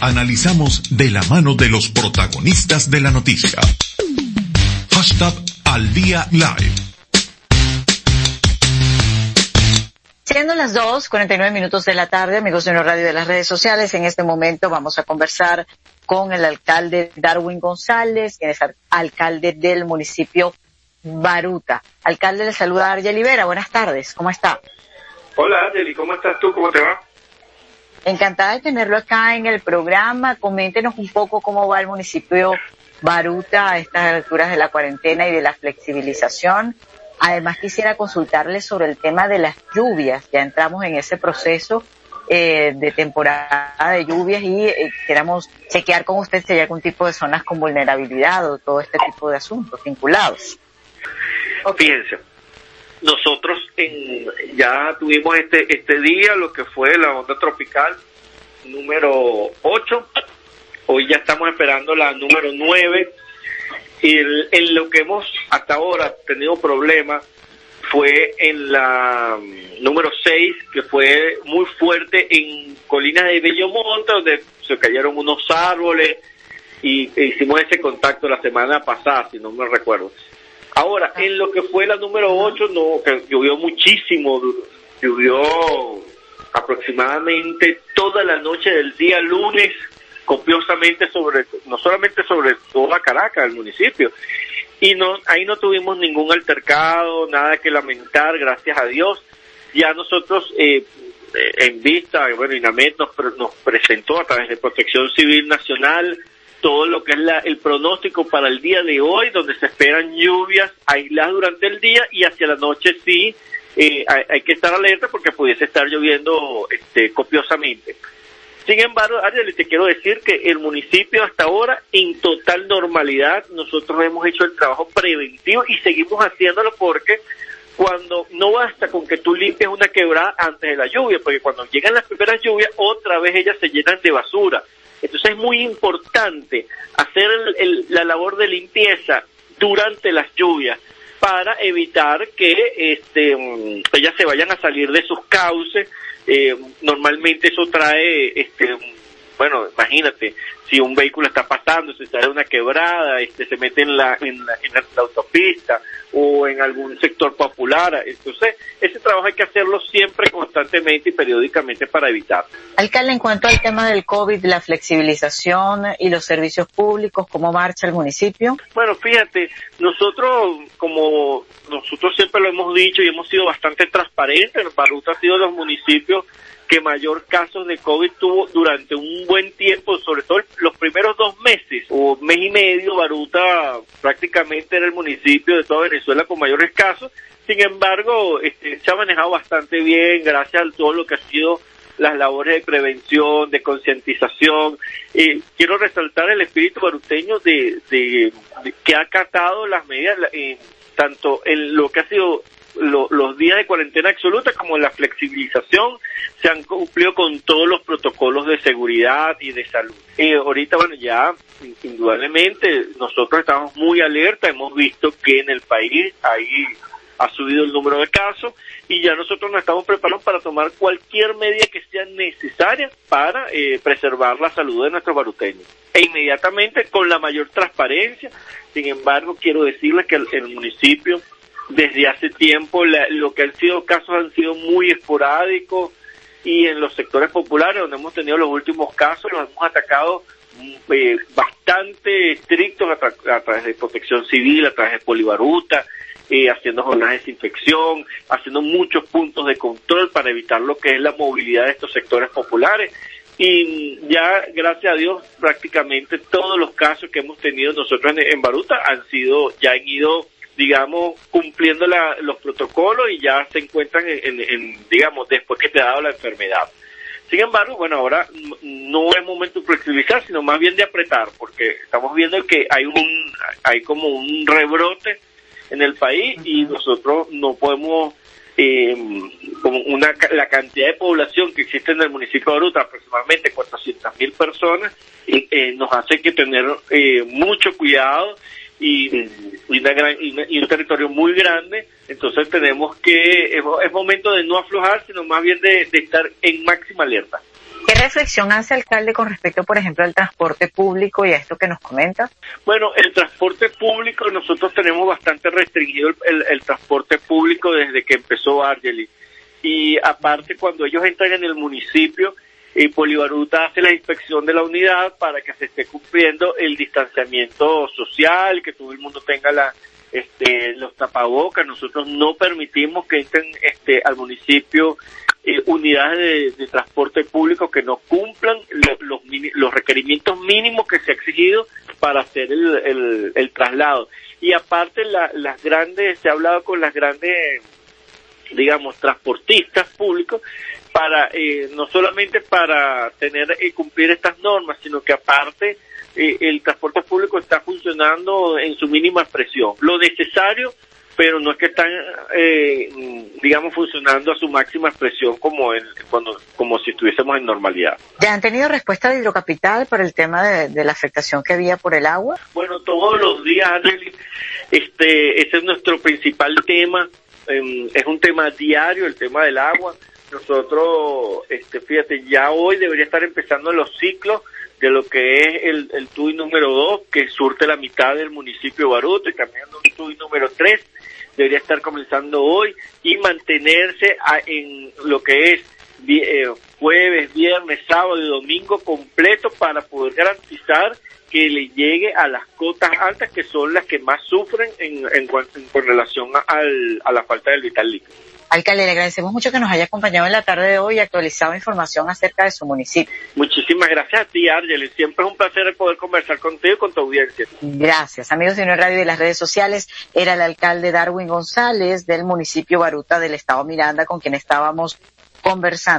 Analizamos de la mano de los protagonistas de la noticia. Hashtag al día live. Siendo las 2, 49 minutos de la tarde, amigos de la radio de las redes sociales, en este momento vamos a conversar con el alcalde Darwin González, quien es alcalde del municipio Baruta. Alcalde, le saluda Arya Libera. Buenas tardes, ¿cómo está? Hola, Argeli, ¿cómo estás tú? ¿Cómo te va? Encantada de tenerlo acá en el programa. Coméntenos un poco cómo va el municipio Baruta a estas alturas de la cuarentena y de la flexibilización. Además, quisiera consultarle sobre el tema de las lluvias. Ya entramos en ese proceso eh, de temporada de lluvias y eh, queramos chequear con usted si hay algún tipo de zonas con vulnerabilidad o todo este tipo de asuntos vinculados. Fíjense, nosotros en, ya tuvimos este, este día lo que fue la onda tropical número 8, hoy ya estamos esperando la número 9 y en lo que hemos hasta ahora tenido problemas fue en la mm, número 6, que fue muy fuerte en Colinas de Bellomonte, donde se cayeron unos árboles y hicimos ese contacto la semana pasada, si no me recuerdo. Ahora, en lo que fue la número 8, no, que llovió muchísimo, llovió aproximadamente toda la noche del día lunes, copiosamente sobre, no solamente sobre toda Caracas, el municipio, y no, ahí no tuvimos ningún altercado, nada que lamentar, gracias a Dios. Ya nosotros, eh, eh en vista, bueno, INAMED nos, nos presentó a través de Protección Civil Nacional todo lo que es la, el pronóstico para el día de hoy, donde se esperan lluvias aisladas durante el día y hacia la noche sí eh, hay, que estar alerta porque pudiese estar lloviendo este, copiosamente. Sin embargo, Ariel, te quiero decir que el municipio hasta ahora, en total normalidad, nosotros hemos hecho el trabajo preventivo y seguimos haciéndolo porque cuando no basta con que tú limpies una quebrada antes de la lluvia, porque cuando llegan las primeras lluvias, otra vez ellas se llenan de basura. Entonces es muy importante hacer la labor de limpieza durante las lluvias para evitar que este, mm, ellas se vayan a salir de sus cauces. Eh, normalmente eso trae este, bueno, imagínate, si un vehículo está pasando, se sale una quebrada, este, se mete en la, en la, autopista o en algún sector popular. Entonces, ese trabajo hay que hacerlo siempre, constantemente y periódicamente para evitar. Alcalde, en cuanto al tema del COVID, la flexibilización y los servicios públicos, ¿cómo marcha el municipio? Bueno, fíjate, nosotros, como nosotros siempre lo hemos dicho y hemos sido bastante transparentes, Baruta ha sido los municipios que mayor casos de COVID tuvo durante un buen tiempo, sobre todo los primeros dos meses o mes y medio, Baruta prácticamente era el municipio de toda Venezuela con mayores casos. Sin embargo, este, se ha manejado bastante bien gracias a todo lo que ha sido las labores de prevención, de concientización. Eh, quiero resaltar el espíritu baruteño de, que ha acatado las medidas, eh, tanto en lo que ha sido los días de cuarentena absoluta como la flexibilización se han cumplido con todos los protocolos de seguridad y de salud. Eh, ahorita, bueno, ya indudablemente nosotros estamos muy alerta, hemos visto que en el país ahí ha subido el número de casos y ya nosotros nos estamos preparados para tomar cualquier medida que sea necesaria para eh, preservar la salud de nuestros baruteños. E inmediatamente con la mayor transparencia, sin embargo, quiero decirles que el municipio desde hace tiempo lo que han sido casos han sido muy esporádicos y en los sectores populares donde hemos tenido los últimos casos los hemos atacado mm, eh, bastante estrictos a, través de protección civil, a través de polibaruta, eh, haciendo jornadas de desinfección, haciendo muchos puntos de control para evitar lo que es la movilidad de estos sectores populares. Y ya, gracias a Dios, prácticamente todos los casos que hemos tenido nosotros en Baruta han sido, ya han ido digamos, cumpliendo los protocolos y ya se encuentran en, digamos, después que te ha dado la enfermedad. Sin embargo, bueno, ahora no es momento de flexibilizar, sino más bien de apretar, porque estamos viendo que hay un, hay como un rebrote en el país y nosotros no podemos, eh, como una, la cantidad de población que existe en el municipio de Aruta, aproximadamente 400 mil personas, eh, nos hace que tener eh, mucho cuidado y, una gran, y, un territorio muy grande, entonces tenemos que, es, momento de no aflojar, sino más bien de, estar en máxima alerta. ¿Qué reflexión hace alcalde con respecto, por ejemplo, al transporte público y a esto que nos comenta? Bueno, el transporte público, nosotros tenemos bastante restringido el, el transporte público desde que empezó Argeli. Y aparte, cuando ellos entran en el municipio, y Polibaruta hace la inspección de la unidad para que se esté cumpliendo el distanciamiento social, que todo el mundo tenga la, este, los tapabocas. Nosotros no permitimos que entren este, al municipio eh, unidades de, transporte público que no cumplan los, los, requerimientos mínimos que se ha exigido para hacer el, el, traslado. Y aparte, las grandes, se ha hablado con las grandes digamos, transportistas públicos para eh, no solamente para tener y eh, cumplir estas normas, sino que aparte eh, el transporte público está funcionando en su mínima expresión. Lo necesario, pero no es que están, digamos, funcionando a su máxima expresión como en, cuando como si estuviésemos en normalidad. ¿Ya han tenido respuesta de Hidrocapital por el tema de, la afectación que había por el agua? Bueno, todos los días, este, ese es nuestro principal tema. Em, es un tema diario, el tema del agua nosotros, este, fíjate, ya hoy debería estar empezando los ciclos de lo que es el, el TUI número 2, que surte la mitad del municipio de Baruto, y también un TUI número 3, debería estar comenzando hoy, y mantenerse en lo que es eh, jueves, viernes, sábado y domingo completo para poder garantizar que le llegue a las cotas altas que son las que más sufren en, en, con relación al, a la falta del vital líquido. Alcalde, le agradecemos mucho que nos haya acompañado en la tarde de hoy y actualizado información acerca de su municipio. Muchísimas gracias a ti, Argelis. Siempre es un placer poder conversar contigo y con tu audiencia. Gracias. Amigos de Unión Radio y de las redes sociales, era el alcalde Darwin González del municipio Baruta del estado Miranda con quien estábamos conversando.